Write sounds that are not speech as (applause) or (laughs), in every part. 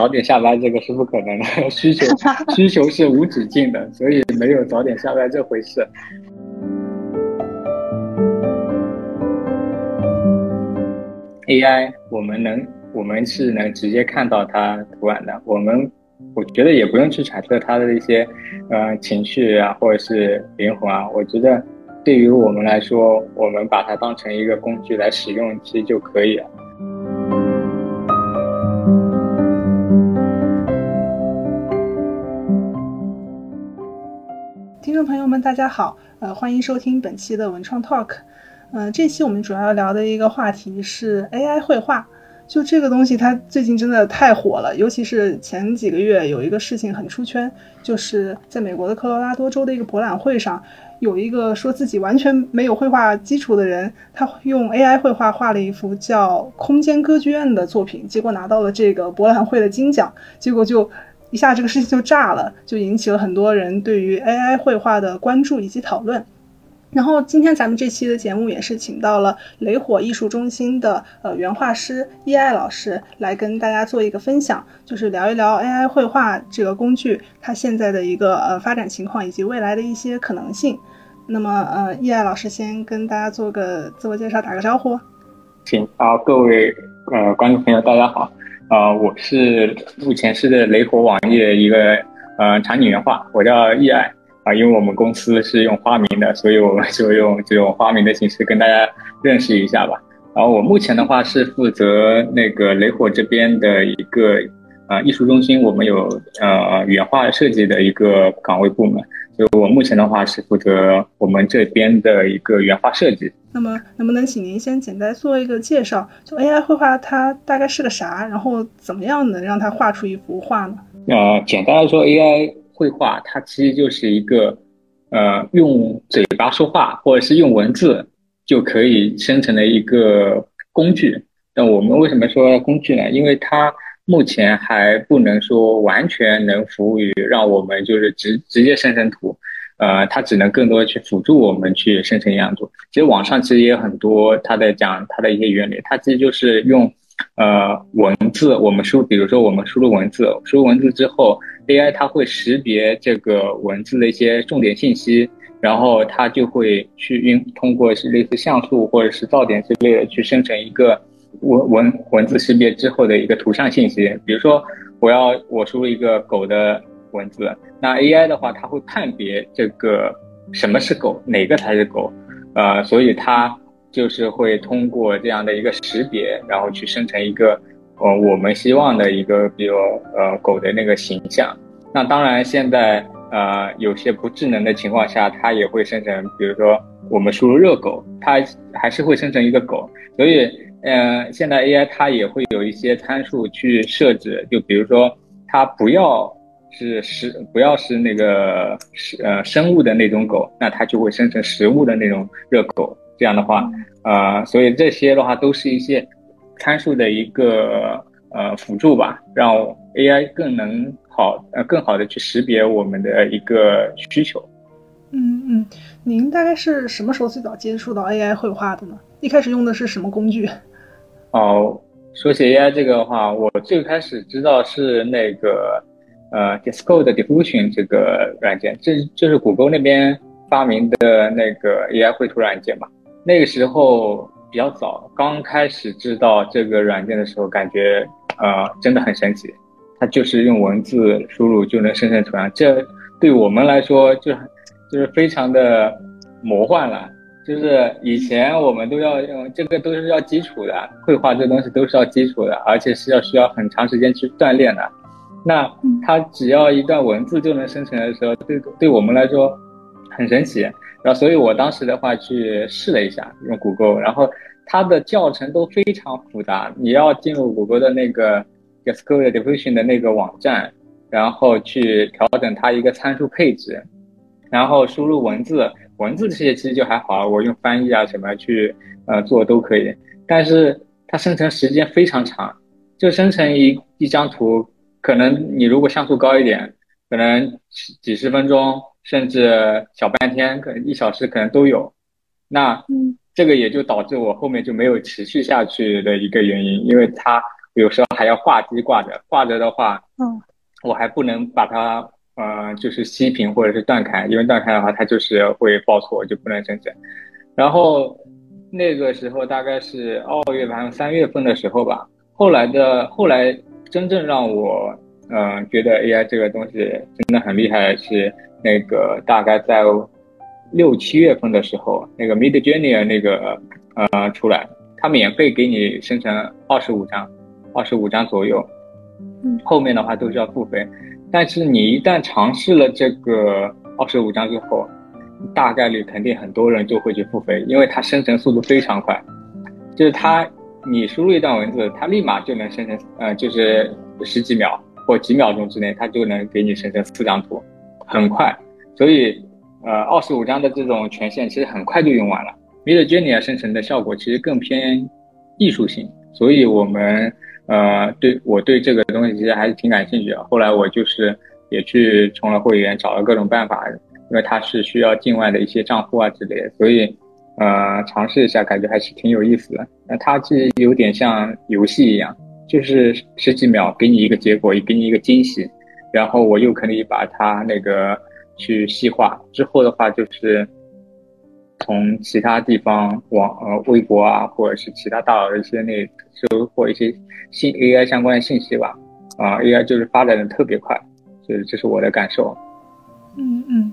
早点下班这个是不可能的，(laughs) 需求需求是无止境的，所以没有早点下班这回事。AI 我们能，我们是能直接看到它图案的。我们我觉得也不用去揣测它的一些呃情绪啊，或者是灵魂啊。我觉得对于我们来说，我们把它当成一个工具来使用，其实就可以了。朋友们，大家好，呃，欢迎收听本期的文创 Talk。嗯，这期我们主要聊的一个话题是 AI 绘画。就这个东西，它最近真的太火了，尤其是前几个月有一个事情很出圈，就是在美国的科罗拉多州的一个博览会上，有一个说自己完全没有绘画基础的人，他用 AI 绘画画了一幅叫《空间歌剧院》的作品，结果拿到了这个博览会的金奖，结果就一下这个事情就炸了，就引起了很多人对于 AI 绘画的关注以及讨论。然后今天咱们这期的节目也是请到了雷火艺术中心的呃原画师易爱老师来跟大家做一个分享，就是聊一聊 AI 绘画这个工具它现在的一个呃发展情况以及未来的一些可能性。那么呃易爱老师先跟大家做个自我介绍，打个招呼。行啊，各位呃观众朋友大家好，啊我是目前是在雷火网页一个呃场景原画，我叫易爱。啊，因为我们公司是用花名的，所以我们就用这种花名的形式跟大家认识一下吧。然后我目前的话是负责那个雷火这边的一个呃艺术中心，我们有呃原画设计的一个岗位部门，所以我目前的话是负责我们这边的一个原画设计。那么能不能请您先简单做一个介绍？就 AI 绘画它大概是个啥？然后怎么样能让它画出一幅画呢？呃，简单来说，AI。绘画它其实就是一个，呃，用嘴巴说话或者是用文字就可以生成的一个工具。那我们为什么说工具呢？因为它目前还不能说完全能服务于让我们就是直直接生成图，呃，它只能更多的去辅助我们去生成样图。其实网上其实也有很多它在讲它的一些原理，它其实就是用。呃，文字我们输，比如说我们输入文字，输入文字之后，AI 它会识别这个文字的一些重点信息，然后它就会去运通过是类似像素或者是噪点之类的去生成一个文文文字识别之后的一个图像信息。比如说我要我输入一个狗的文字，那 AI 的话它会判别这个什么是狗，哪个才是狗，呃，所以它。就是会通过这样的一个识别，然后去生成一个，呃，我们希望的一个，比如呃狗的那个形象。那当然，现在呃有些不智能的情况下，它也会生成，比如说我们输入热狗，它还是会生成一个狗。所以，呃，现在 AI 它也会有一些参数去设置，就比如说它不要是食，不要是那个食呃生物的那种狗，那它就会生成食物的那种热狗。这样的话，呃，所以这些的话都是一些参数的一个呃辅助吧，让 AI 更能好呃更好的去识别我们的一个需求。嗯嗯，您大概是什么时候最早接触到 AI 绘画的呢？一开始用的是什么工具？哦，说起 AI 这个的话，我最开始知道是那个呃 Discord Diffusion 这个软件，这就是谷歌那边发明的那个 AI 绘图软件嘛。那个时候比较早，刚开始知道这个软件的时候，感觉呃真的很神奇。它就是用文字输入就能生成图像，这对我们来说就就是非常的魔幻了。就是以前我们都要用这个都是要基础的，绘画这东西都是要基础的，而且是要需要很长时间去锻炼的。那它只要一段文字就能生成的时候，对对我们来说很神奇。然后，所以我当时的话去试了一下，用谷歌，然后它的教程都非常复杂，你要进入谷歌的那个 Discovery Diffusion 的那个网站，然后去调整它一个参数配置，然后输入文字，文字这些其实就还好，我用翻译啊什么去呃做都可以，但是它生成时间非常长，就生成一一张图，可能你如果像素高一点，可能几十分钟。甚至小半天，可能一小时可能都有，那这个也就导致我后面就没有持续下去的一个原因，因为它有时候还要挂机挂着，挂着的话，嗯，我还不能把它呃就是熄屏或者是断开，因为断开的话它就是会报错，就不能生成。然后那个时候大概是二月份、三月份的时候吧。后来的后来，真正让我嗯觉得 AI 这个东西真的很厉害的是那个大概在六七月份的时候，那个 Mid Journey 那个呃出来，它免费给你生成二十五张，二十五张左右。嗯，后面的话都是要付费，但是你一旦尝试了这个二十五张之后，大概率肯定很多人就会去付费，因为它生成速度非常快，就是它。你输入一段文字，它立马就能生成，呃，就是十几秒或几秒钟之内，它就能给你生成四张图，很快。所以，呃，二十五张的这种权限其实很快就用完了。Midjourney 生成的效果其实更偏艺术性，所以我们，呃，对我对这个东西其实还是挺感兴趣的。后来我就是也去充了会员，找了各种办法，因为它是需要境外的一些账户啊之类的，所以。呃，尝试一下，感觉还是挺有意思的。那它其实有点像游戏一样，就是十几秒给你一个结果，也给你一个惊喜，然后我又可以把它那个去细化。之后的话，就是从其他地方往呃微博啊，或者是其他大佬的一些那收获一些信 AI 相关的信息吧。啊，AI 就是发展的特别快，就是这是我的感受。嗯嗯。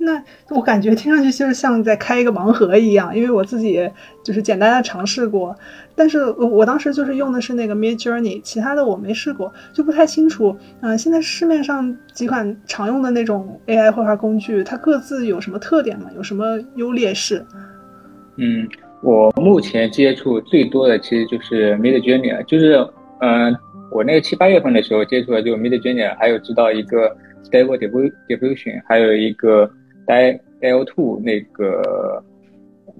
那我感觉听上去就是像在开一个盲盒一样，因为我自己就是简单的尝试过，但是我当时就是用的是那个 Mid Journey，其他的我没试过，就不太清楚。嗯，现在市面上几款常用的那种 AI 绘画工具，它各自有什么特点吗？有什么优劣势？嗯，我目前接触最多的其实就是 Mid Journey，就是嗯，我那个七八月份的时候接触的就 Mid Journey，还有知道一个 Stable Diffusion，还有一个。D L two 那个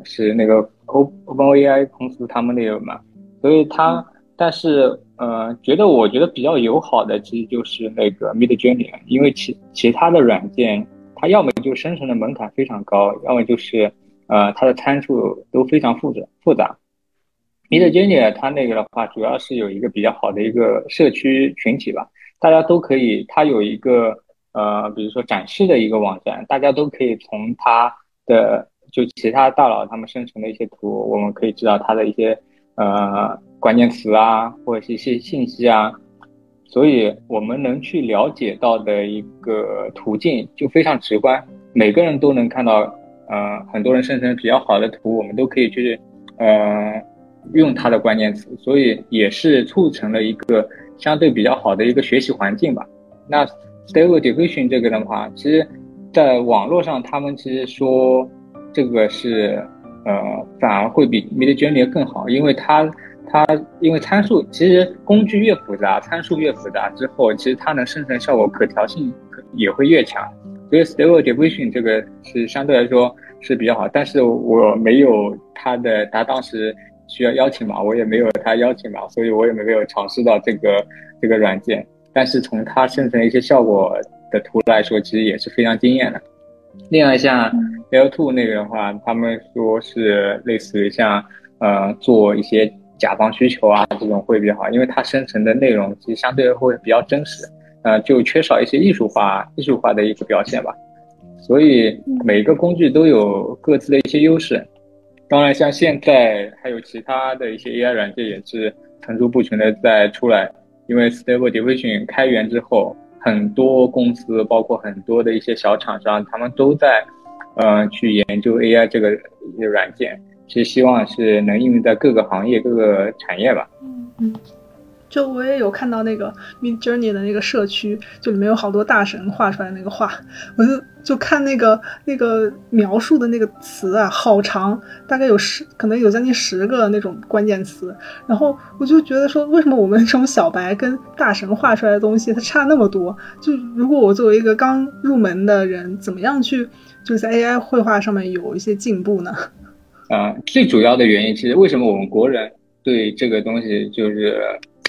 是那个 O OpenAI 公司他们那个嘛，所以它但是呃，觉得我觉得比较友好的其实就是那个 Mid Journey，因为其其他的软件它要么就生成的门槛非常高，要么就是呃它的参数都非常复杂复杂。Mid Journey 它那个的话，主要是有一个比较好的一个社区群体吧，大家都可以，它有一个。呃，比如说展示的一个网站，大家都可以从它的就其他大佬他们生成的一些图，我们可以知道它的一些呃关键词啊，或者是一些信息啊，所以我们能去了解到的一个途径就非常直观，每个人都能看到，呃，很多人生成比较好的图，我们都可以去呃用它的关键词，所以也是促成了一个相对比较好的一个学习环境吧。那 Stable Diffusion 这个的话，其实，在网络上他们其实说，这个是，呃，反而会比 Mid Journey 更好，因为它它因为参数其实工具越复杂，参数越复杂之后，其实它能生成效果可调性也会越强。所以 Stable Diffusion 这个是相对来说是比较好，但是我没有它的，它当时需要邀请码，我也没有它邀请码，所以我也没有尝试到这个这个软件。但是从它生成一些效果的图来说，其实也是非常惊艳的。另外像 L two 那个的话，他们说是类似于像呃做一些甲方需求啊这种会比较好，因为它生成的内容其实相对会比较真实，呃就缺少一些艺术化艺术化的一个表现吧。所以每个工具都有各自的一些优势。当然，像现在还有其他的一些 AI 软件也是层出不穷的在出来。因为 Stable Diffusion 开源之后，很多公司，包括很多的一些小厂商，他们都在，呃，去研究 AI 这个软件，是希望是能应用在各个行业、各个产业吧。嗯嗯。就我也有看到那个 Mid Journey 的那个社区，就里面有好多大神画出来那个画，我就就看那个那个描述的那个词啊，好长，大概有十，可能有将近十个那种关键词。然后我就觉得说，为什么我们 (laughs) 这种小白跟大神画出来的东西它差那么多？就如果我作为一个刚入门的人，怎么样去就是在 AI 绘画上面有一些进步呢？(laughs) 啊，最主要的原因其实为什么我们国人对这个东西就是。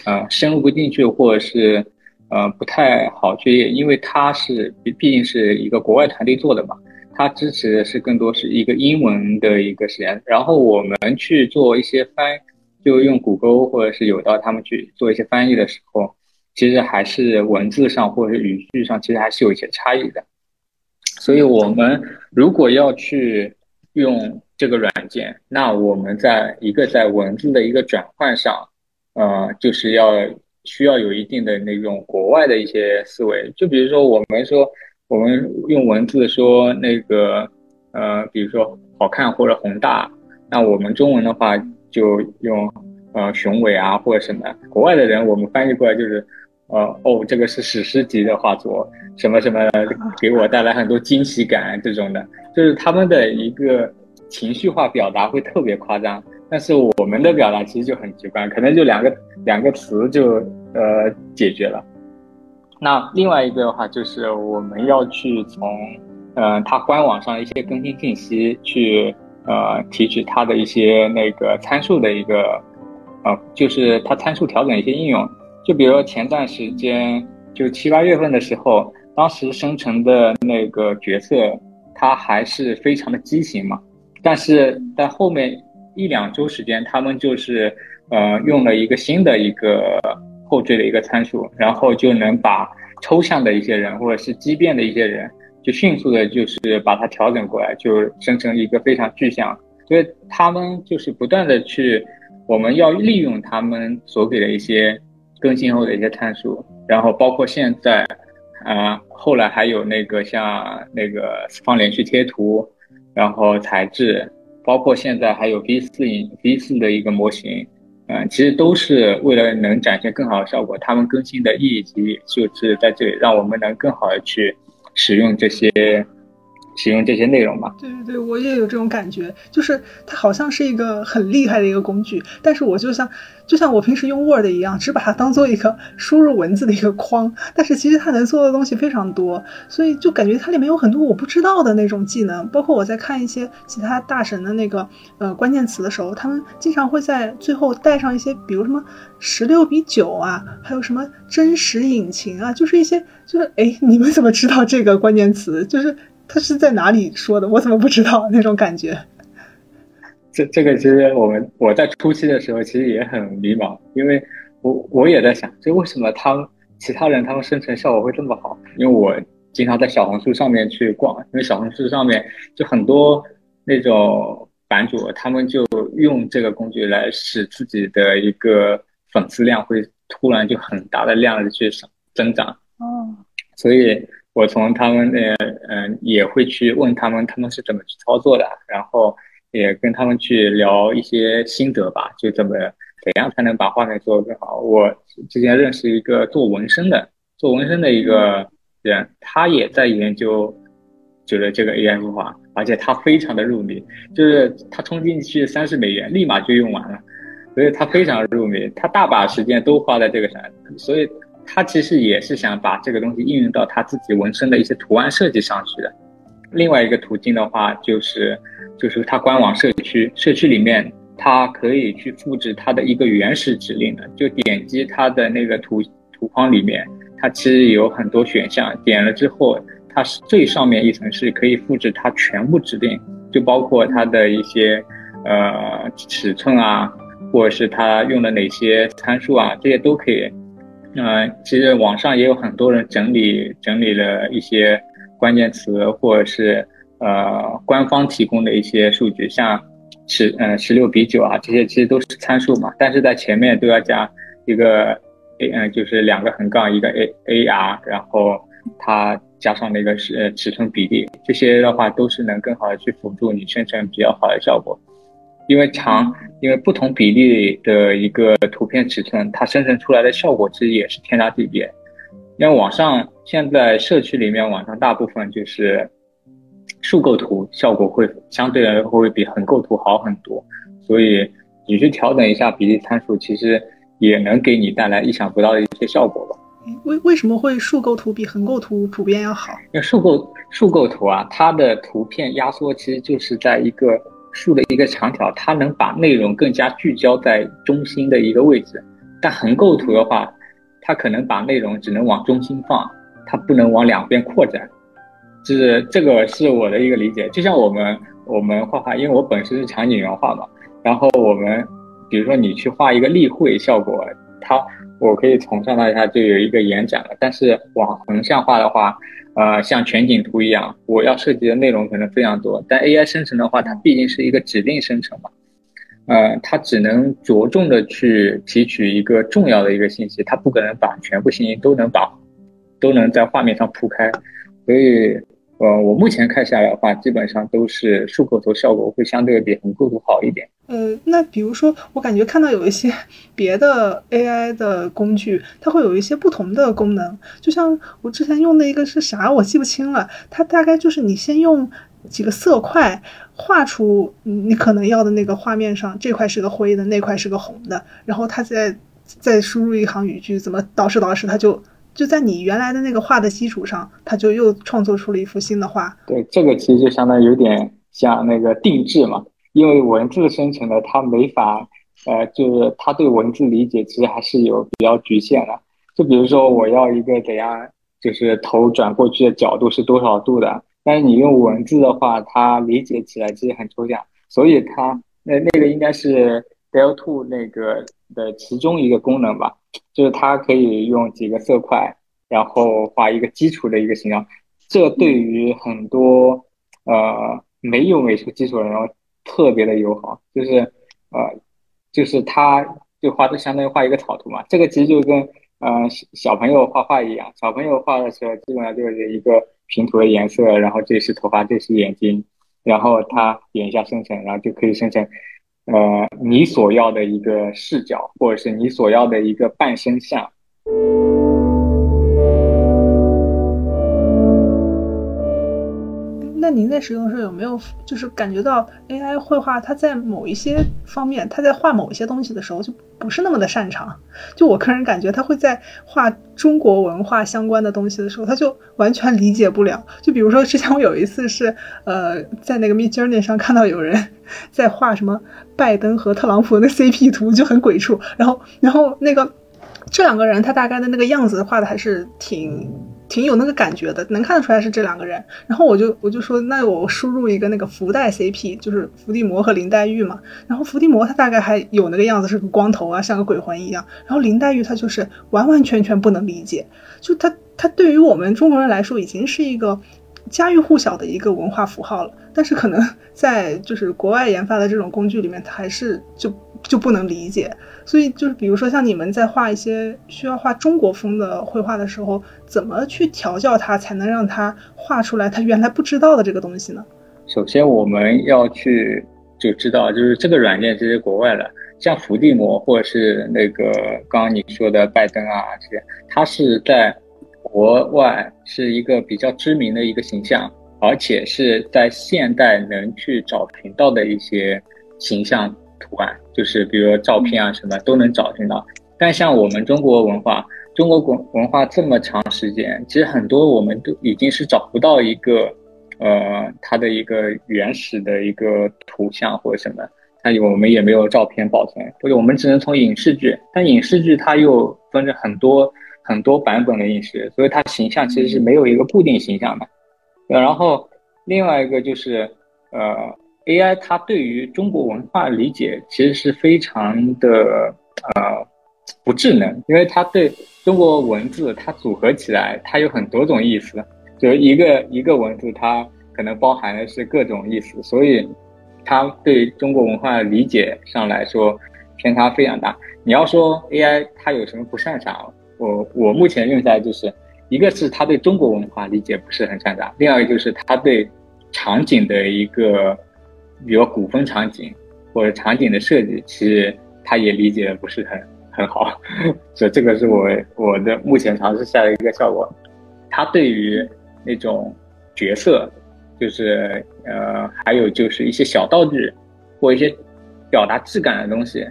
啊，深入不进去，或者是，呃，不太好去，因为它是毕毕竟是一个国外团队做的嘛，它支持的是更多是一个英文的一个实验，然后我们去做一些翻就用谷歌或者是有道他们去做一些翻译的时候，其实还是文字上或者是语句上，其实还是有一些差异的。所以，我们如果要去用这个软件，那我们在一个在文字的一个转换上，呃，就是要需要有一定的那种国外的一些思维。就比如说，我们说我们用文字说那个，呃，比如说好看或者宏大，那我们中文的话就用呃雄伟啊或者什么。国外的人我们翻译过来就是。呃哦，这个是史诗级的画作，什么什么，给我带来很多惊喜感，这种的，就是他们的一个情绪化表达会特别夸张，但是我们的表达其实就很直观，可能就两个两个词就呃解决了。那另外一个的话，就是我们要去从呃它官网上一些更新信息去呃提取它的一些那个参数的一个呃，就是它参数调整一些应用。就比如说前段时间，就七八月份的时候，当时生成的那个角色，它还是非常的畸形嘛。但是在后面一两周时间，他们就是呃用了一个新的一个后缀的一个参数，然后就能把抽象的一些人或者是畸变的一些人，就迅速的就是把它调整过来，就生成一个非常具象。所以他们就是不断的去，我们要利用他们所给的一些。更新后的一些参数，然后包括现在，啊，后来还有那个像那个四方连续贴图，然后材质，包括现在还有 V 四影 V 四的一个模型，嗯，其实都是为了能展现更好的效果。他们更新的意义就是在这里，让我们能更好的去使用这些。使用这些内容吧。对对对，我也有这种感觉，就是它好像是一个很厉害的一个工具，但是我就像就像我平时用 Word 一样，只把它当做一个输入文字的一个框，但是其实它能做的东西非常多，所以就感觉它里面有很多我不知道的那种技能。包括我在看一些其他大神的那个呃关键词的时候，他们经常会在最后带上一些，比如什么十六比九啊，还有什么真实引擎啊，就是一些就是哎，你们怎么知道这个关键词？就是。他是在哪里说的？我怎么不知道那种感觉？(laughs) 这这个其实我们我在初期的时候其实也很迷茫，因为我我也在想，就为什么他其他人他们生成效果会这么好？因为我经常在小红书上面去逛，因为小红书上面就很多那种版主，他们就用这个工具来使自己的一个粉丝量会突然就很大的量的去上增长。哦，所以。我从他们那，嗯，也会去问他们，他们是怎么去操作的，然后也跟他们去聊一些心得吧，就怎么怎样才能把画面做得更好。我之前认识一个做纹身的，做纹身的一个人，他也在研究，就是这个 AI 绘画，而且他非常的入迷，就是他充进去三十美元，立马就用完了，所以他非常入迷，他大把时间都花在这个上，所以。他其实也是想把这个东西应用到他自己纹身的一些图案设计上去的。另外一个途径的话，就是就是他官网社区，社区里面他可以去复制它的一个原始指令的，就点击它的那个图图框里面，它其实有很多选项，点了之后，它是最上面一层是可以复制它全部指令，就包括它的一些呃尺寸啊，或者是它用的哪些参数啊，这些都可以。嗯，其实网上也有很多人整理整理了一些关键词，或者是呃官方提供的一些数据，像十嗯十六比九啊，这些其实都是参数嘛，但是在前面都要加一个 a 嗯就是两个横杠一个 a a r，然后它加上那个是尺寸比例，这些的话都是能更好的去辅助你生成比较好的效果。因为长，因为不同比例的一个图片尺寸，它生成出来的效果其实也是天差地别。因为网上现在社区里面，网上大部分就是竖构图，效果会相对来说会比横构图好很多。所以你去调整一下比例参数，其实也能给你带来意想不到的一些效果吧。为为什么会竖构图比横构图普遍要好？因为竖构竖构图啊，它的图片压缩其实就是在一个。竖的一个长条，它能把内容更加聚焦在中心的一个位置，但横构图的话，它可能把内容只能往中心放，它不能往两边扩展。就是这个是我的一个理解。就像我们我们画画，因为我本身是场景原画嘛，然后我们比如说你去画一个例会效果，它我可以从上到下就有一个延展了。但是往横向画的话，啊，像全景图一样，我要涉及的内容可能非常多。但 AI 生成的话，它毕竟是一个指令生成嘛，呃，它只能着重的去提取一个重要的一个信息，它不可能把全部信息都能把都能在画面上铺开，所以。呃，我目前看下来的话，基本上都是竖构图效果会相对比横构图好一点。呃，那比如说，我感觉看到有一些 (laughs) 别的 AI 的工具，它会有一些不同的功能。就像我之前用的一个是啥，我记不清了。它大概就是你先用几个色块画出你可能要的那个画面上，这块是个灰的，那块是个红的，然后它再再输入一行语句，怎么导师导师，它就。就在你原来的那个画的基础上，他就又创作出了一幅新的画。对，这个其实就相当于有点像那个定制嘛，因为文字生成的，它没法，呃，就是他对文字理解其实还是有比较局限的。就比如说我要一个怎样，就是头转过去的角度是多少度的，但是你用文字的话，它理解起来其实很抽象，所以它那那个应该是 Del Two 那个的其中一个功能吧。就是它可以用几个色块，然后画一个基础的一个形象，这对于很多呃没有美术基础的人特别的友好。就是呃，就是它就画的相当于画一个草图嘛。这个其实就跟呃小朋友画画一样，小朋友画的时候基本上就是一个平涂的颜色，然后这是头发，这是眼睛，然后他点一下生成，然后就可以生成。呃，你所要的一个视角，或者是你所要的一个半身像。那您在使用的时候有没有就是感觉到 AI 绘画它在某一些方面，它在画某一些东西的时候就不是那么的擅长？就我个人感觉，它会在画中国文化相关的东西的时候，它就完全理解不了。就比如说之前我有一次是呃在那个 Mid Journey 上看到有人 (laughs) 在画什么拜登和特朗普的那 CP 图，就很鬼畜。然后然后那个这两个人他大概的那个样子画的还是挺。挺有那个感觉的，能看得出来是这两个人。然后我就我就说，那我输入一个那个福袋 CP，就是伏地魔和林黛玉嘛。然后伏地魔他大概还有那个样子，是个光头啊，像个鬼魂一样。然后林黛玉她就是完完全全不能理解，就她她对于我们中国人来说已经是一个家喻户晓的一个文化符号了。但是可能在就是国外研发的这种工具里面，它还是就就不能理解。所以就是比如说像你们在画一些需要画中国风的绘画的时候，怎么去调教它，才能让它画出来他原来不知道的这个东西呢？首先我们要去就知道，就是这个软件其实国外的，像伏地魔或者是那个刚刚你说的拜登啊这些，它是在国外是一个比较知名的一个形象，而且是在现代能去找寻到的一些形象。图案就是比如说照片啊什么都能找寻到，但像我们中国文化，中国文文化这么长时间，其实很多我们都已经是找不到一个，呃，它的一个原始的一个图像或者什么，它我们也没有照片保存，或者我们只能从影视剧，但影视剧它又分着很多很多版本的影视，所以它形象其实是没有一个固定形象的。然后另外一个就是呃。AI 它对于中国文化理解其实是非常的呃不智能，因为它对中国文字它组合起来，它有很多种意思，就一个一个文字它可能包含的是各种意思，所以它对中国文化理解上来说偏差非常大。你要说 AI 它有什么不擅长，我我目前用下来就是一个是它对中国文化理解不是很擅长，另外一个就是它对场景的一个。比如古风场景或者场景的设计，其实他也理解的不是很很好，(laughs) 所以这个是我我的目前尝试下的一个效果。他对于那种角色，就是呃，还有就是一些小道具或一些表达质感的东西，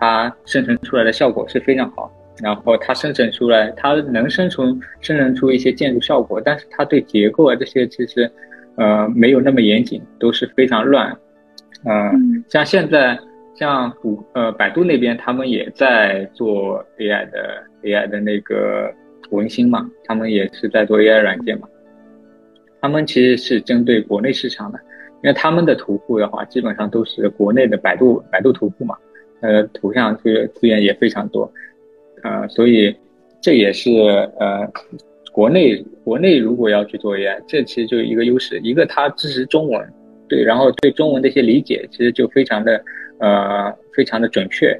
它生成出来的效果是非常好。然后它生成出来，它能生成生成出一些建筑效果，但是它对结构啊这些其实呃没有那么严谨，都是非常乱。嗯，像现在，像谷呃百度那边，他们也在做 AI 的 AI 的那个文心嘛，他们也是在做 AI 软件嘛。他们其实是针对国内市场的，因为他们的图库的话，基本上都是国内的百度百度图库嘛，呃，图像资资源也非常多，呃，所以这也是呃，国内国内如果要去做 AI，这其实就是一个优势，一个它支持中文，对，然后对中文的一些理解其实就非常的呃非常的准确，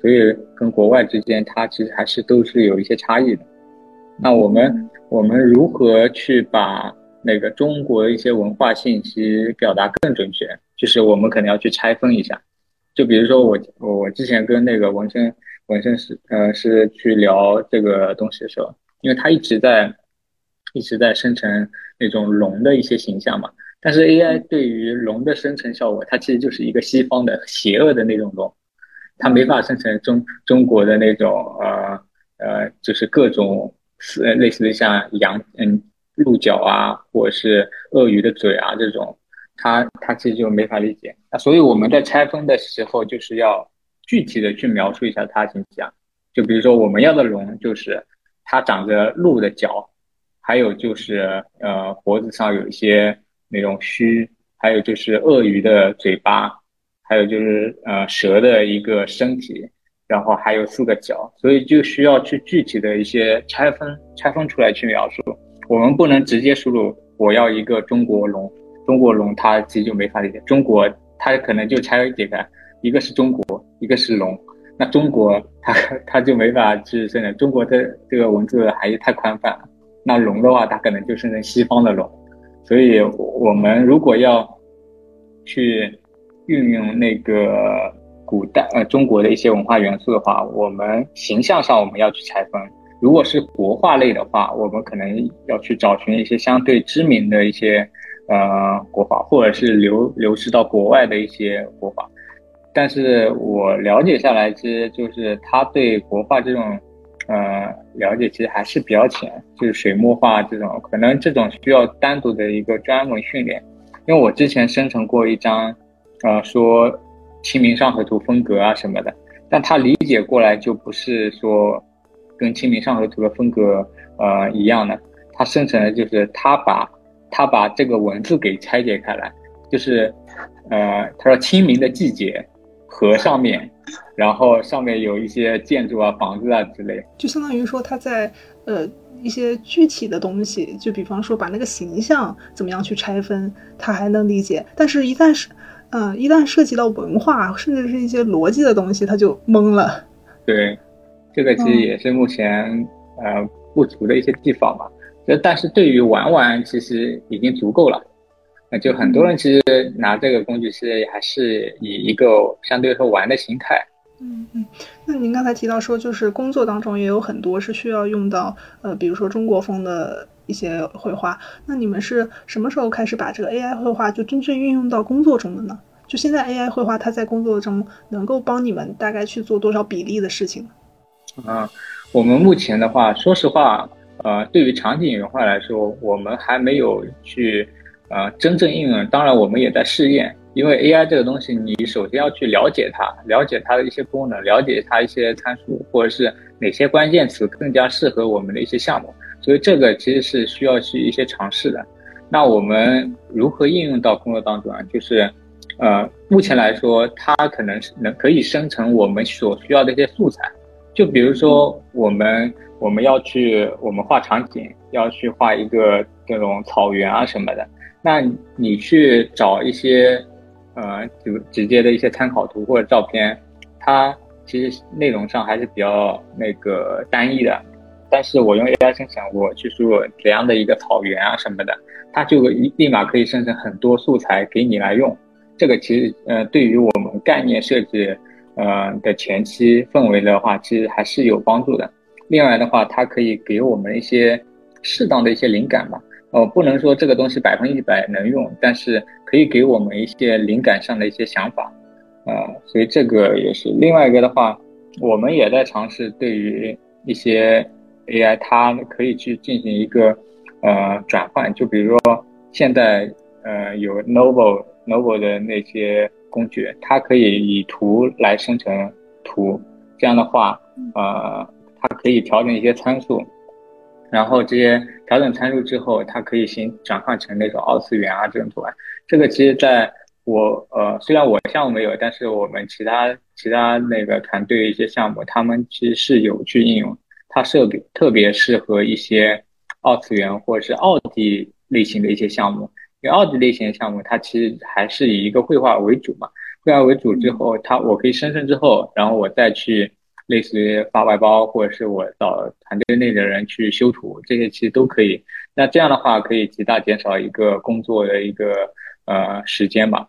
所以跟国外之间它其实还是都是有一些差异的。那我们我们如何去把那个中国一些文化信息表达更准确？就是我们可能要去拆分一下。就比如说我我之前跟那个文生文生是呃是去聊这个东西的时候，因为他一直在一直在生成那种龙的一些形象嘛，但是 AI 对于龙的生成效果，它其实就是一个西方的邪恶的那种龙，它没法生成中中国的那种呃呃就是各种似类似的像羊嗯鹿角啊，或者是鳄鱼的嘴啊这种。它它其实就没法理解，那所以我们在拆分的时候，就是要具体的去描述一下它形象。就比如说我们要的龙，就是它长着鹿的角，还有就是呃脖子上有一些那种须，还有就是鳄鱼的嘴巴，还有就是呃蛇的一个身体，然后还有四个角，所以就需要去具体的一些拆分拆分出来去描述。我们不能直接输入我要一个中国龙。中国龙，它其实就没法理解。中国，它可能就拆解开，一个是中国，一个是龙。那中国，它它就没法去生成。中国的这个文字还是太宽泛了。那龙的话，它可能就生成西方的龙。所以，我们如果要去运用那个古代呃中国的一些文化元素的话，我们形象上我们要去拆分。如果是国画类的话，我们可能要去找寻一些相对知名的一些。呃，国画或者是流流失到国外的一些国画，但是我了解下来，其实就是他对国画这种，呃，了解其实还是比较浅，就是水墨画这种，可能这种需要单独的一个专门训练。因为我之前生成过一张，呃，说《清明上河图》风格啊什么的，但他理解过来就不是说跟《清明上河图》的风格呃一样的，他生成的就是他把。他把这个文字给拆解开来，就是，呃，他说清明的季节，河上面，然后上面有一些建筑啊、房子啊之类，就相当于说他在呃一些具体的东西，就比方说把那个形象怎么样去拆分，他还能理解，但是一旦是，嗯，一旦涉及到文化，甚至是一些逻辑的东西，他就懵了。对，这个其实也是目前呃不足的一些地方吧。但是对于玩玩，其实已经足够了。那就很多人其实拿这个工具，其实还是以一个相对来说玩的心态。嗯嗯。那您刚才提到说，就是工作当中也有很多是需要用到，呃，比如说中国风的一些绘画。那你们是什么时候开始把这个 AI 绘画就真正运用到工作中的呢？就现在 AI 绘画它在工作中能够帮你们大概去做多少比例的事情？啊，我们目前的话，说实话。呃，对于场景原画来说，我们还没有去呃真正应用。当然，我们也在试验。因为 AI 这个东西，你首先要去了解它，了解它的一些功能，了解它一些参数，或者是哪些关键词更加适合我们的一些项目。所以这个其实是需要去一些尝试的。那我们如何应用到工作当中啊？就是呃，目前来说，它可能是能可以生成我们所需要的一些素材。就比如说我们。我们要去，我们画场景，要去画一个这种草原啊什么的。那你去找一些，呃，直直接的一些参考图或者照片，它其实内容上还是比较那个单一的。但是我用 AI 生成，我去输入怎样的一个草原啊什么的，它就一立马可以生成很多素材给你来用。这个其实，呃，对于我们概念设计，呃的前期氛围的话，其实还是有帮助的。另外的话，它可以给我们一些适当的一些灵感吧。哦，不能说这个东西百分之一百能用，但是可以给我们一些灵感上的一些想法。呃，所以这个也是另外一个的话，我们也在尝试对于一些 AI，它可以去进行一个呃转换。就比如说现在呃有 Novo Novo 的那些工具，它可以以图来生成图，这样的话，呃。它可以调整一些参数，然后这些调整参数之后，它可以先转换成那种二次元啊这种图案。这个其实在我呃，虽然我项目没有，但是我们其他其他那个团队一些项目，他们其实是有去应用，它设别特别适合一些二次元或者是奥迪类型的一些项目，因为奥迪类型的项目，它其实还是以一个绘画为主嘛，绘画为主之后，它我可以生成之后，然后我再去类似于发外包，或者是我找团队内的人去修图，这些其实都可以。那这样的话，可以极大减少一个工作的一个呃时间吧。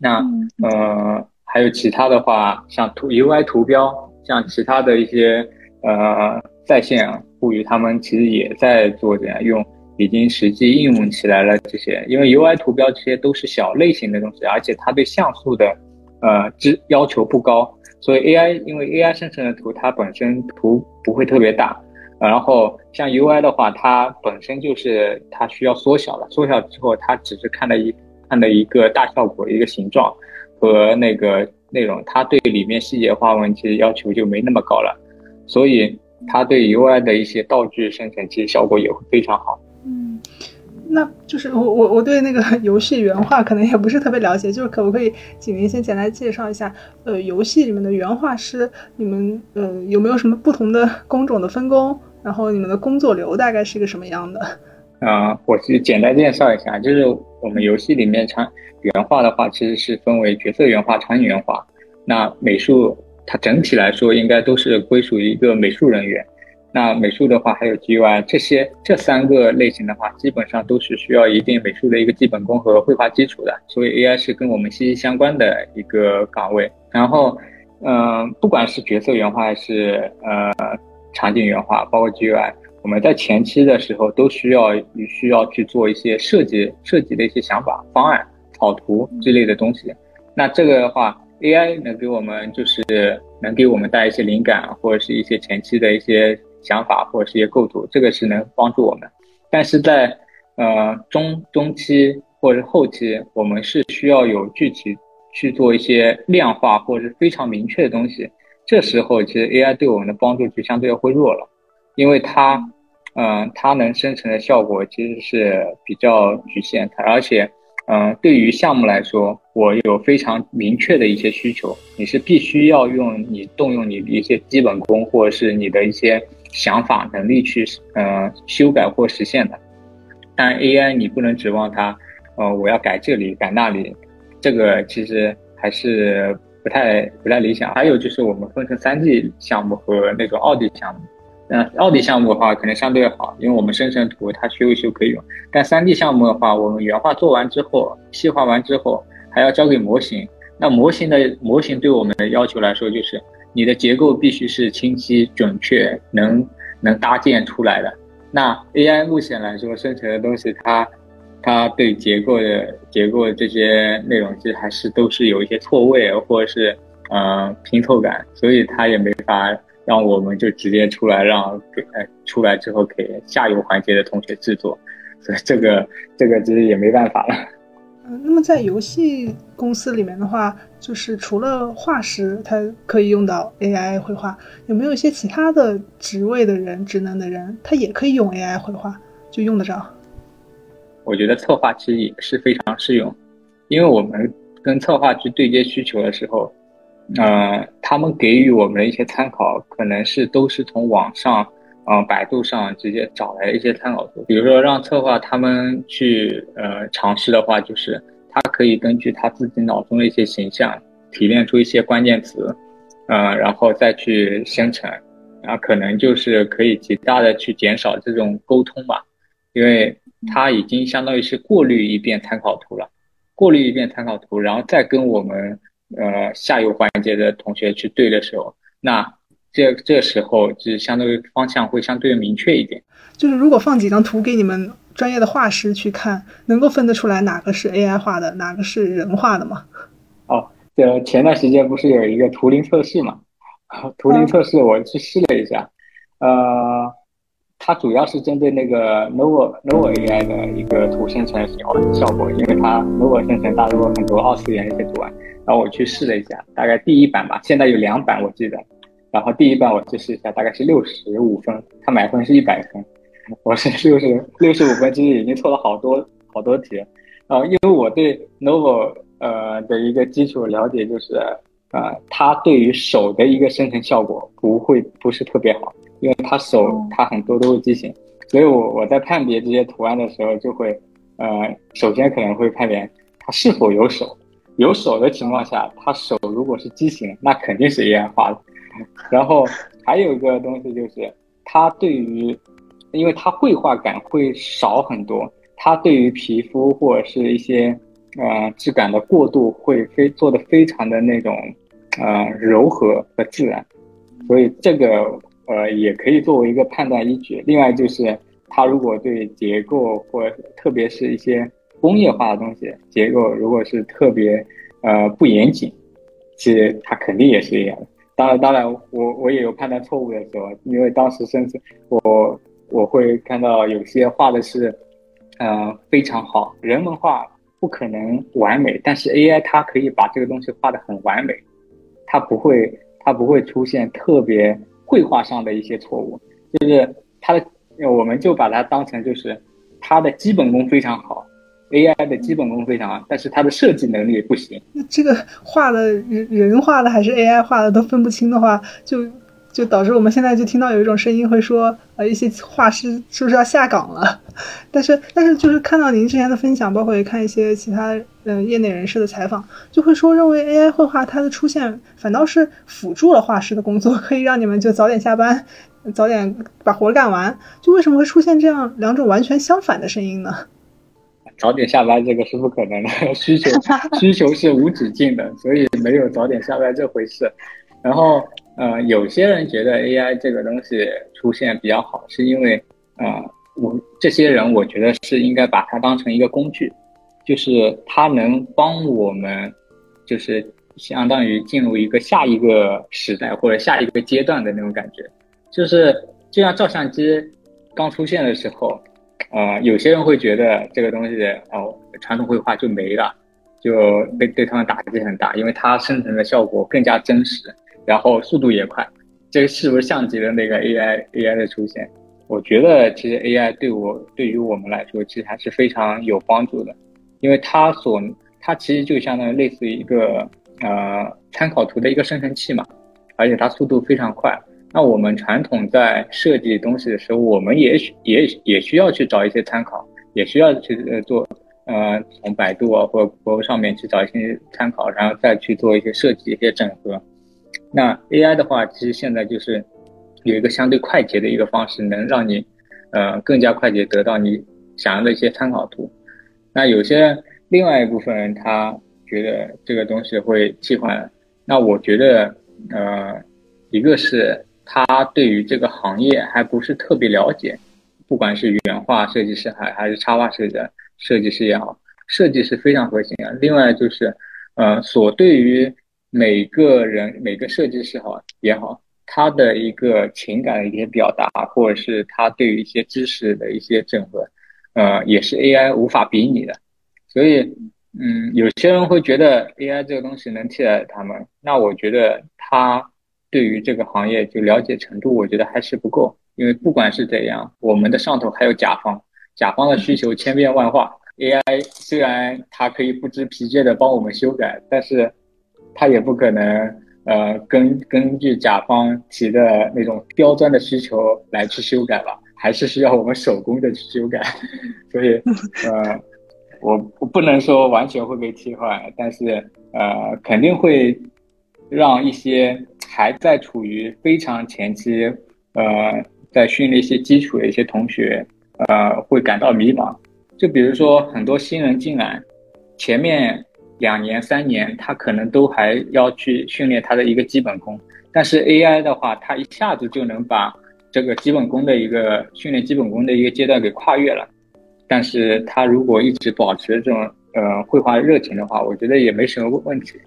那呃，还有其他的话，像图 UI 图标，像其他的一些呃在线互娱，他们其实也在做这样用，已经实际应用起来了这些。因为 UI 图标这些都是小类型的东西，而且它对像素的呃之要求不高，所以 AI 因为 AI 生成的图，它本身图不会特别大。然后像 UI 的话，它本身就是它需要缩小了，缩小之后，它只是看了一。看的一个大效果，一个形状和那个内容，它对里面细节花纹其实要求就没那么高了，所以它对 UI 的一些道具生成其实效果也会非常好。嗯，那就是我我我对那个游戏原画可能也不是特别了解，就是可不可以请您先简单介绍一下，呃，游戏里面的原画师，你们呃有没有什么不同的 (laughs) 工种的分工？然后你们的工作流大概是一个什么样的？啊，我去简单介绍一下，就是我们游戏里面场原画的话，其实是分为角色原画、场景原画。那美术它整体来说应该都是归属于一个美术人员。那美术的话还有 GUI 这些这三个类型的话，基本上都是需要一定美术的一个基本功和绘画基础的。所以 AI 是跟我们息息相关的一个岗位。然后，嗯，不管是角色原画还是呃场景原画，包括 GUI。我们在前期的时候都需要需要去做一些设计设计的一些想法、方案、草图之类的东西。那这个的话，AI 能给我们就是能给我们带一些灵感，或者是一些前期的一些想法，或者是一些构图，这个是能帮助我们。但是在呃中中期或者后期，我们是需要有具体去做一些量化或者是非常明确的东西。这时候其实 AI 对我们的帮助就相对会弱了，因为它。嗯，它能生成的效果其实是比较局限，而且，嗯，对于项目来说，我有非常明确的一些需求，你是必须要用你动用你的一些基本功，或者是你的一些想法能力去，嗯，修改或实现的。但 AI 你不能指望它，呃，我要改这里改那里，这个其实还是不太不太理想。还有就是我们分成三 D 项目和那种二 D 项目。那奥迪项目的话，可能相对好，因为我们生成图它修一修可以用。但三 D 项目的话，我们原画做完之后，细化完之后，还要交给模型。那模型的模型对我们的要求来说，就是你的结构必须是清晰、准确，能能搭建出来的。那 AI 目前来说生成的东西，它它对结构的结构的这些内容，其实还是都是有一些错位，或者是呃拼凑感，所以它也没法。让我们就直接出来，让给呃出来之后给下游环节的同学制作，所以这个这个其实也没办法了。嗯，那么在游戏公司里面的话，就是除了画师，他可以用到 AI 绘画，有没有一些其他的职位的人、职能的人，他也可以用 AI 绘画，就用得着？我觉得策划其实也是非常适用，因为我们跟策划去对接需求的时候。呃，他们给予我们的一些参考，可能是都是从网上，呃，百度上直接找来一些参考图。比如说，让策划他们去呃尝试的话，就是他可以根据他自己脑中的一些形象，提炼出一些关键词，呃，然后再去生成，然后可能就是可以极大的去减少这种沟通吧，因为他已经相当于是过滤一遍参考图了，过滤一遍参考图，然后再跟我们。呃，下游环节的同学去对的时候，那这这时候就是相对于方向会相对明确一点。就是如果放几张图给你们专业的画师去看，能够分得出来哪个是 AI 画的，哪个是人画的吗？哦，就前段时间不是有一个图灵测试嘛？(laughs) 图灵测试我去试了一下，呃，它主要是针对那个 Nova Nova AI 的一个图生成效效果，因为它 Nova 生成大多很多二次元的一些图案。然后我去试了一下，大概第一版吧，现在有两版我记得。然后第一版我去试一下，大概是六十五分，他满分是一百分，我是六十六十五分，其实已经错了好多好多题。呃，因为我对 Novo 呃的一个基础了解就是，呃，它对于手的一个生成效果不会不是特别好，因为它手它很多都是畸形，所以我我在判别这些图案的时候就会，呃，首先可能会判别它是否有手，有手的情况下，它手如果是畸形，那肯定是 AI 画的，然后还有一个东西就是它对于，因为它绘画感会少很多。它对于皮肤或者是一些呃质感的过渡会非做的非常的那种呃柔和和自然，所以这个呃也可以作为一个判断依据。另外就是它如果对结构或特别是一些工业化的东西结构如果是特别呃不严谨，其实它肯定也是一样的。当然当然我我也有判断错误的时候，因为当时甚至我我会看到有些画的是。呃，非常好。人们画不可能完美，但是 AI 它可以把这个东西画得很完美，它不会，它不会出现特别绘画上的一些错误。就是它的，我们就把它当成就是它的基本功非常好，AI 的基本功非常好，但是它的设计能力不行。那这个画的人人画的还是 AI 画的都分不清的话，就。就导致我们现在就听到有一种声音会说，呃，一些画师是不是要下岗了？(laughs) 但是，但是就是看到您之前的分享，包括也看一些其他嗯业内人士的采访，就会说认为 AI 绘画它的出现反倒是辅助了画师的工作，可以让你们就早点下班，早点把活干完。就为什么会出现这样两种完全相反的声音呢？早点下班这个是不可能的，(laughs) 需求需求是无止境的，所以没有早点下班这回事。然后。呃，有些人觉得 AI 这个东西出现比较好，是因为，呃，我这些人我觉得是应该把它当成一个工具，就是它能帮我们，就是相当于进入一个下一个时代或者下一个阶段的那种感觉，就是就像照相机刚出现的时候，呃，有些人会觉得这个东西哦，传统绘画就没了，就被对他们打击很大，因为它生成的效果更加真实。然后速度也快，这个是不是像极了那个 AI AI 的出现？我觉得其实 AI 对我对于我们来说，其实还是非常有帮助的，因为它所它其实就相当于类似于一个呃参考图的一个生成器嘛，而且它速度非常快。那我们传统在设计东西的时候，我们也许也也需要去找一些参考，也需要去做呃从百度啊或者博上面去找一些参考，然后再去做一些设计一些整合。那 AI 的话，其实现在就是有一个相对快捷的一个方式，能让你呃更加快捷得到你想要的一些参考图。那有些另外一部分人他觉得这个东西会替换，那我觉得呃一个是他对于这个行业还不是特别了解，不管是原画设计师还还是插画设计设计师也好，设计是非常核心的。另外就是呃所对于每个人每个设计师好也好，他的一个情感的一些表达，或者是他对于一些知识的一些整合，呃，也是 AI 无法比拟的。所以，嗯，有些人会觉得 AI 这个东西能替代他们，那我觉得他对于这个行业就了解程度，我觉得还是不够。因为不管是怎样，我们的上头还有甲方，甲方的需求千变万化，AI 虽然它可以不知疲倦的帮我们修改，但是。它也不可能，呃，根根据甲方提的那种刁钻的需求来去修改吧，还是需要我们手工的去修改。所以，呃，我我不能说完全会被替换，但是呃，肯定会让一些还在处于非常前期，呃，在训练一些基础的一些同学，呃，会感到迷茫。就比如说很多新人进来，前面。两年三年，他可能都还要去训练他的一个基本功，但是 AI 的话，它一下子就能把这个基本功的一个训练基本功的一个阶段给跨越了。但是他如果一直保持这种呃绘画热情的话，我觉得也没什么问题。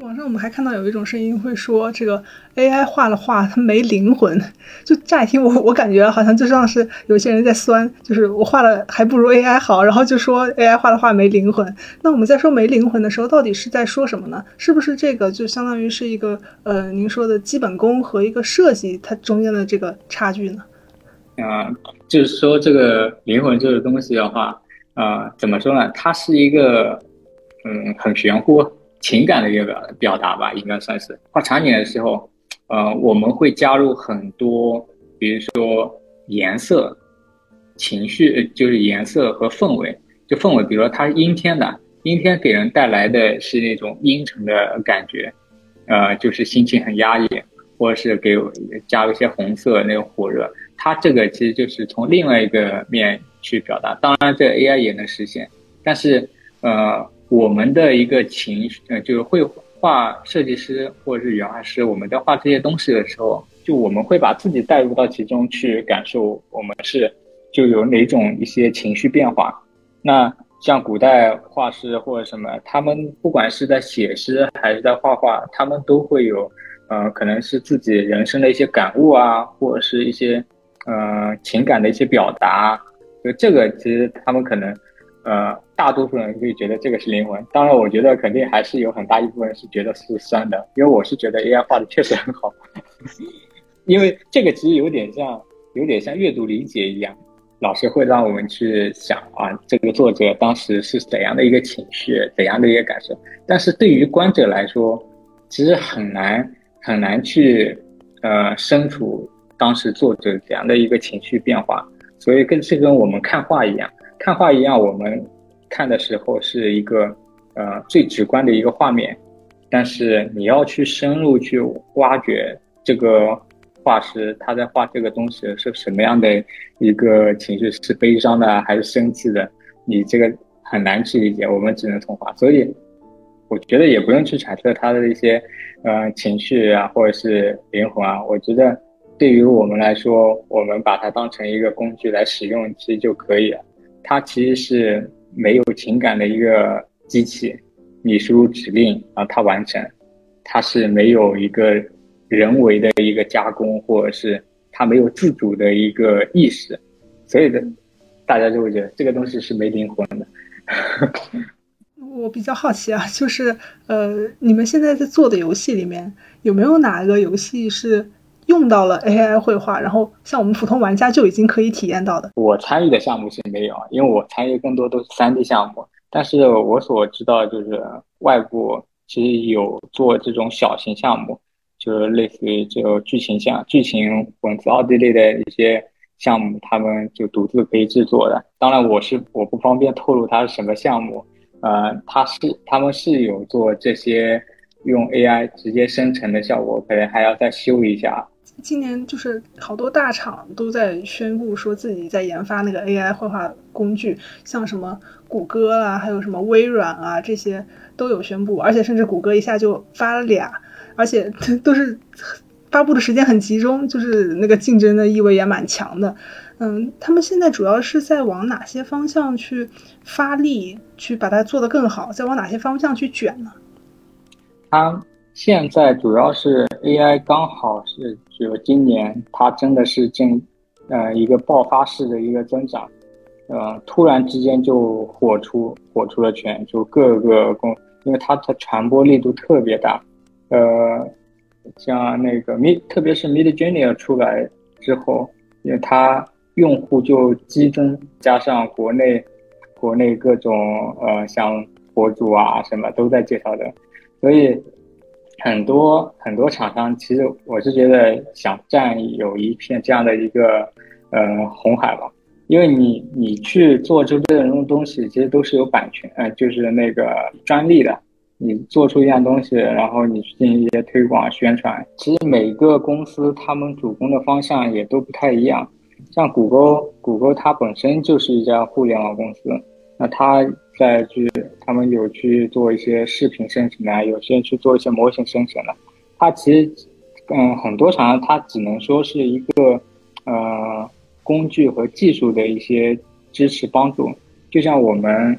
网上我们还看到有一种声音会说，这个 AI 画的画它没灵魂。就乍一听，我我感觉好像就像是有些人在酸，就是我画的还不如 AI 好，然后就说 AI 画的画没灵魂。那我们在说没灵魂的时候，到底是在说什么呢？是不是这个就相当于是一个呃您说的基本功和一个设计它中间的这个差距呢？啊，就是说这个灵魂这个东西的话，呃，怎么说呢？它是一个嗯很玄乎情感的一个表表达吧，应该算是画场景的时候，呃，我们会加入很多，比如说颜色、情绪，就是颜色和氛围。就氛围，比如说它是阴天的，阴天给人带来的是那种阴沉的感觉，呃，就是心情很压抑，或者是给加入一些红色那种火热，它这个其实就是从另外一个面去表达。当然，这 AI 也能实现，但是呃，我们的一个情绪，呃，就是绘画设计师或者是原画师，我们在画这些东西的时候，就我们会把自己带入到其中去感受，我们是就有哪种一些情绪变化。那像古代画师或者什么，他们不管是在写诗还是在画画，他们都会有，呃，可能是自己人生的一些感悟啊，或者是一些，呃，情感的一些表达。就这个，其实他们可能，呃，大多数人会觉得这个是灵魂。当然，我觉得肯定还是有很大一部分是觉得是酸的，因为我是觉得 AI 画的确实很好，(laughs) 因为这个其实有点像，有点像阅读理解一样。老师会让我们去想啊，这个作者当时是怎样的一个情绪，怎样的一个感受。但是对于观者来说，其实很难很难去呃身处当时作者怎样的一个情绪变化。所以跟是跟我们看画一样，看画一样，我们看的时候是一个呃最直观的一个画面，但是你要去深入去挖掘这个。画师他在画这个东西是什么样的一个情绪？是悲伤的还是生气的？你这个很难去理解，我们只能从画。所以我觉得也不用去揣测他的一些呃情绪啊，或者是灵魂啊。我觉得对于我们来说，我们把它当成一个工具来使用，其实就可以了。它其实是没有情感的一个机器，你输入指令啊，它完成，它是没有一个。人为的一个加工，或者是它没有自主的一个意识，所以的大家就会觉得这个东西是没灵魂的。我比较好奇啊，就是呃，你们现在在做的游戏里面有没有哪个游戏是用到了 AI 绘画，然后像我们普通玩家就已经可以体验到的？我参与的项目是没有，因为我参与更多都是 3D 项目，但是我所知道就是外部其实有做这种小型项目。就是类似于就剧情项剧情文字奥地利的一些项目，他们就独自可以制作的。当然，我是我不方便透露它是什么项目。呃，它是他们是有做这些用 AI 直接生成的效果，可能还要再修一下。今年就是好多大厂都在宣布说自己在研发那个 AI 绘画工具，像什么谷歌啊，还有什么微软啊，这些都有宣布，而且甚至谷歌一下就发了俩。而且 (laughs) 都是发布的时间很集中，就是那个竞争的意味也蛮强的。嗯，他们现在主要是在往哪些方向去发力，去把它做得更好？在往哪些方向去卷呢？它现在主要是 AI，刚好是就今年它真的是正呃一个爆发式的一个增长，呃，突然之间就火出火出了圈，就各个公，因为它的传播力度特别大。呃，像那个 Mid，特别是 Mid Journey 出来之后，因为它用户就激增，加上国内国内各种呃像博主啊什么都在介绍的，所以很多很多厂商其实我是觉得想占有一片这样的一个呃红海吧，因为你你去做出这种东西，其实都是有版权，呃，就是那个专利的。你做出一样东西，然后你去进行一些推广宣传。其实每个公司他们主攻的方向也都不太一样。像谷歌，谷歌它本身就是一家互联网公司，那它再去他们有去做一些视频生成啊，有些去做一些模型生成的。它其实，嗯，很多厂商它只能说是一个呃工具和技术的一些支持帮助。就像我们。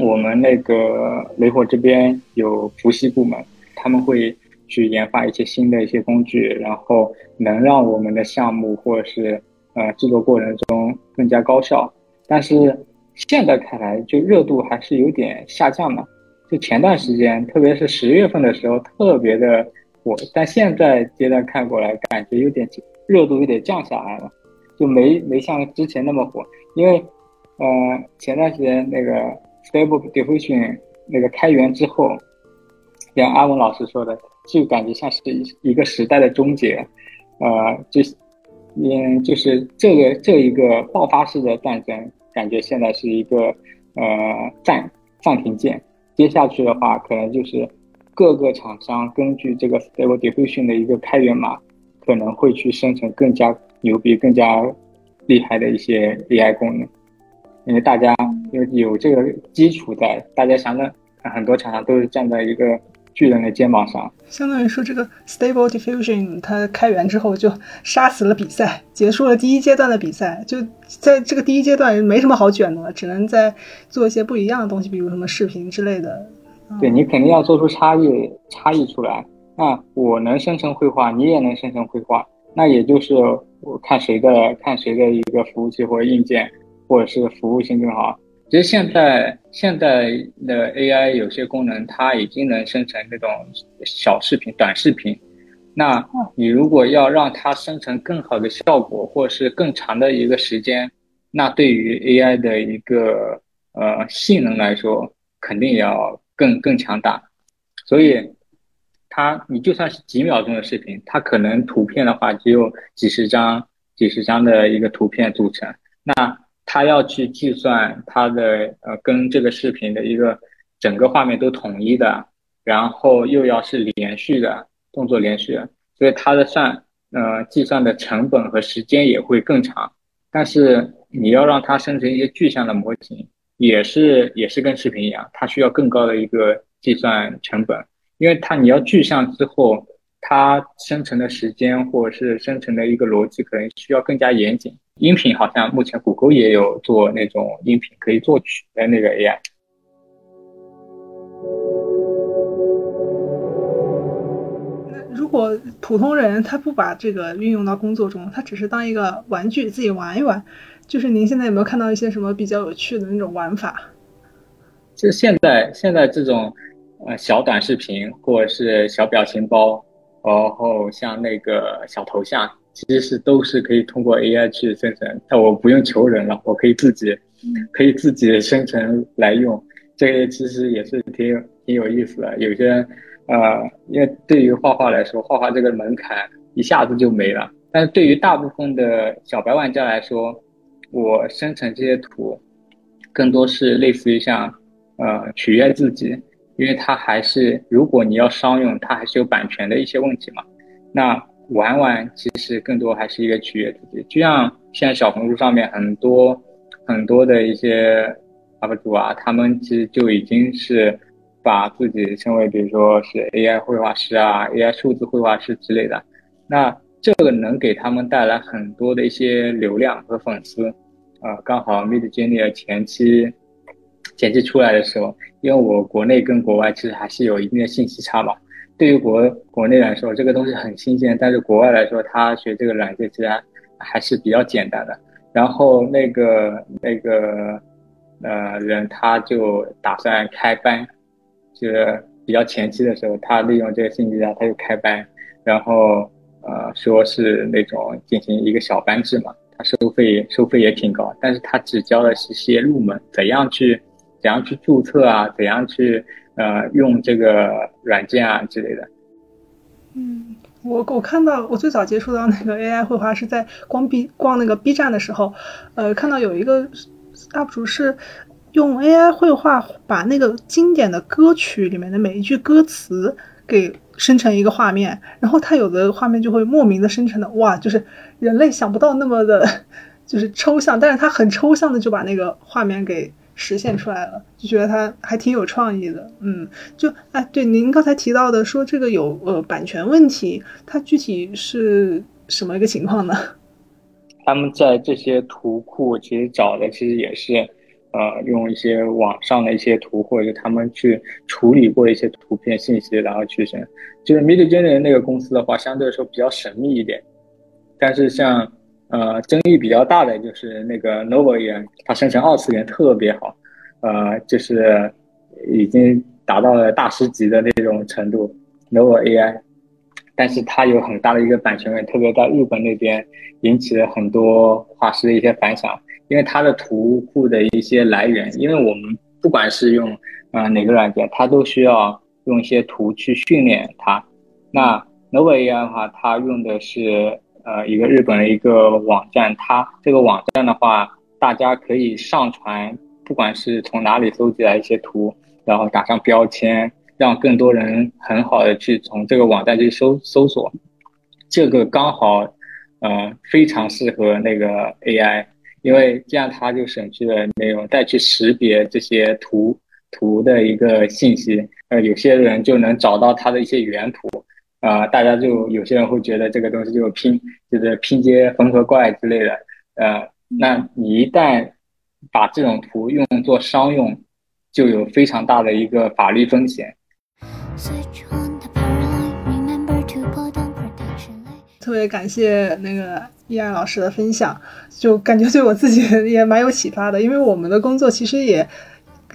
我们那个雷火这边有伏羲部门，他们会去研发一些新的一些工具，然后能让我们的项目或者是呃制作过程中更加高效。但是现在看来，就热度还是有点下降的。就前段时间，特别是十月份的时候，特别的火，但现在阶段看过来，感觉有点热度有点降下来了，就没没像之前那么火，因为。呃，前段时间那个 Stable Diffusion 那个开源之后，像阿文老师说的，就感觉像是一个时代的终结，呃，就嗯，就是这个这一个爆发式的战争，感觉现在是一个呃暂暂停键，接下去的话，可能就是各个厂商根据这个 Stable Diffusion 的一个开源码，可能会去生成更加牛逼、更加厉害的一些 AI 功能。因为大家有有这个基础在，大家想着很多厂商都是站在一个巨人的肩膀上。相当于说，这个 Stable Diffusion 它开源之后就杀死了比赛，结束了第一阶段的比赛。就在这个第一阶段没什么好卷的了，只能在做一些不一样的东西，比如什么视频之类的。对你肯定要做出差异差异出来。那我能生成绘画，你也能生成绘画，那也就是我看谁的看谁的一个服务器或者硬件。或者是服务性更好。其实现在现在的 AI 有些功能，它已经能生成那种小视频、短视频。那你如果要让它生成更好的效果，或是更长的一个时间，那对于 AI 的一个呃性能来说，肯定也要更更强大。所以它你就算是几秒钟的视频，它可能图片的话只有几十张、几十张的一个图片组成。那他要去计算它的呃跟这个视频的一个整个画面都统一的，然后又要是连续的动作连续，所以它的算呃计算的成本和时间也会更长。但是你要让它生成一些具象的模型，也是也是跟视频一样，它需要更高的一个计算成本，因为它你要具象之后，它生成的时间或者是生成的一个逻辑可能需要更加严谨。音频好像目前谷歌也有做那种音频可以作曲的那个 AI。如果普通人他不把这个运用到工作中，他只是当一个玩具自己玩一玩，就是您现在有没有看到一些什么比较有趣的那种玩法？就现在现在这种呃小短视频或者是小表情包，然后像那个小头像。其实是都是可以通过 AI 去生成，但我不用求人了，我可以自己，可以自己生成来用。这个其实也是挺挺有意思的。有些，呃，因为对于画画来说，画画这个门槛一下子就没了。但是对于大部分的小白玩家来说，我生成这些图，更多是类似于像，呃，取悦自己，因为它还是如果你要商用，它还是有版权的一些问题嘛。那。玩玩其实更多还是一个取悦自己，就像现在小红书上面很多很多的一些 UP 主啊，他们其实就已经是把自己称为，比如说是 AI 绘画师啊，AI 数字绘画师之类的。那这个能给他们带来很多的一些流量和粉丝。啊，刚好 Midjourney 前期剪辑出来的时候，因为我国内跟国外其实还是有一定的信息差嘛。对于国国内来说，这个东西很新鲜，但是国外来说，他学这个软件其实还是比较简单的。然后那个那个呃人他就打算开班，就是比较前期的时候，他利用这个信息差，他就开班，然后呃说是那种进行一个小班制嘛，他收费收费也挺高，但是他只教的是些入门，怎样去怎样去注册啊，怎样去。呃，用这个软件啊之类的。嗯，我我看到我最早接触到那个 AI 绘画是在逛 B 逛那个 B 站的时候，呃，看到有一个 UP 主是用 AI 绘画把那个经典的歌曲里面的每一句歌词给生成一个画面，然后他有的画面就会莫名的生成的哇，就是人类想不到那么的，就是抽象，但是他很抽象的就把那个画面给。实现出来了，就觉得他还挺有创意的，嗯，就哎，对，您刚才提到的说这个有呃版权问题，它具体是什么一个情况呢？(laughs) 他们在这些图库其实找的其实也是，呃，用一些网上的一些图，或者他们去处理过一些图片信息，然后去生。就是 Midjourney 那个公司的话，相对来说比较神秘一点，但是像。呃，争议比较大的就是那个 Nova AI，它生成二次元特别好，呃，就是已经达到了大师级的那种程度。Nova AI，但是它有很大的一个版权问题，特别在日本那边引起了很多画师的一些反响，因为它的图库的一些来源，因为我们不管是用呃哪个软件，它都需要用一些图去训练它。那 Nova AI 的话，它用的是呃一个日本的一个网站，它这个网站的话，大家可以上传，不管是从哪里搜集来一些图，然后打上标签，让更多人很好的去从这个网站去搜搜索。这个刚好，呃，非常适合那个 AI。因为这样，它就省去了内容再去识别这些图图的一个信息。呃，有些人就能找到它的一些原图，啊，大家就有些人会觉得这个东西就拼，就是拼接缝合怪之类的。呃，那你一旦把这种图用作商用，就有非常大的一个法律风险。特别感谢那个易爱老师的分享，就感觉对我自己也蛮有启发的。因为我们的工作其实也，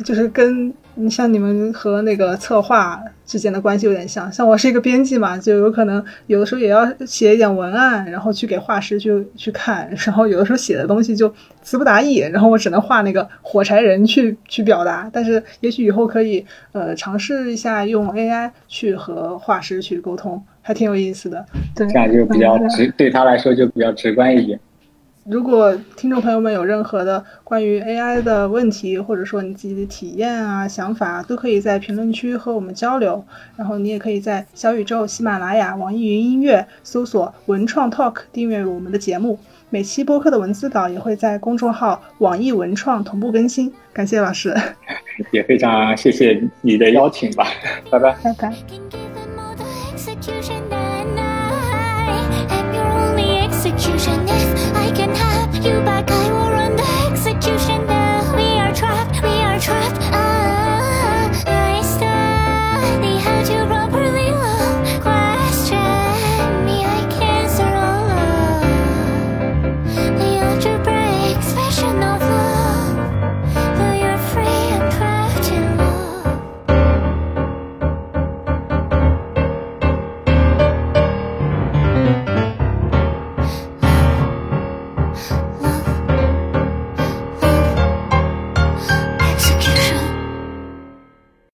就是跟你像你们和那个策划之间的关系有点像。像我是一个编辑嘛，就有可能有的时候也要写一点文案，然后去给画师去去看。然后有的时候写的东西就词不达意，然后我只能画那个火柴人去去表达。但是也许以后可以呃尝试一下用 AI 去和画师去沟通。还挺有意思的，对，这样就比较直，对他来说就比较直观一点。如果听众朋友们有任何的关于 AI 的问题，或者说你自己的体验啊、想法，都可以在评论区和我们交流。然后你也可以在小宇宙、喜马拉雅、网易云音乐搜索“文创 Talk” 订阅我们的节目。每期播客的文字稿也会在公众号“网易文创”同步更新。感谢老师，(laughs) 也非常谢谢你的邀请吧。拜拜，拜拜。You back. I will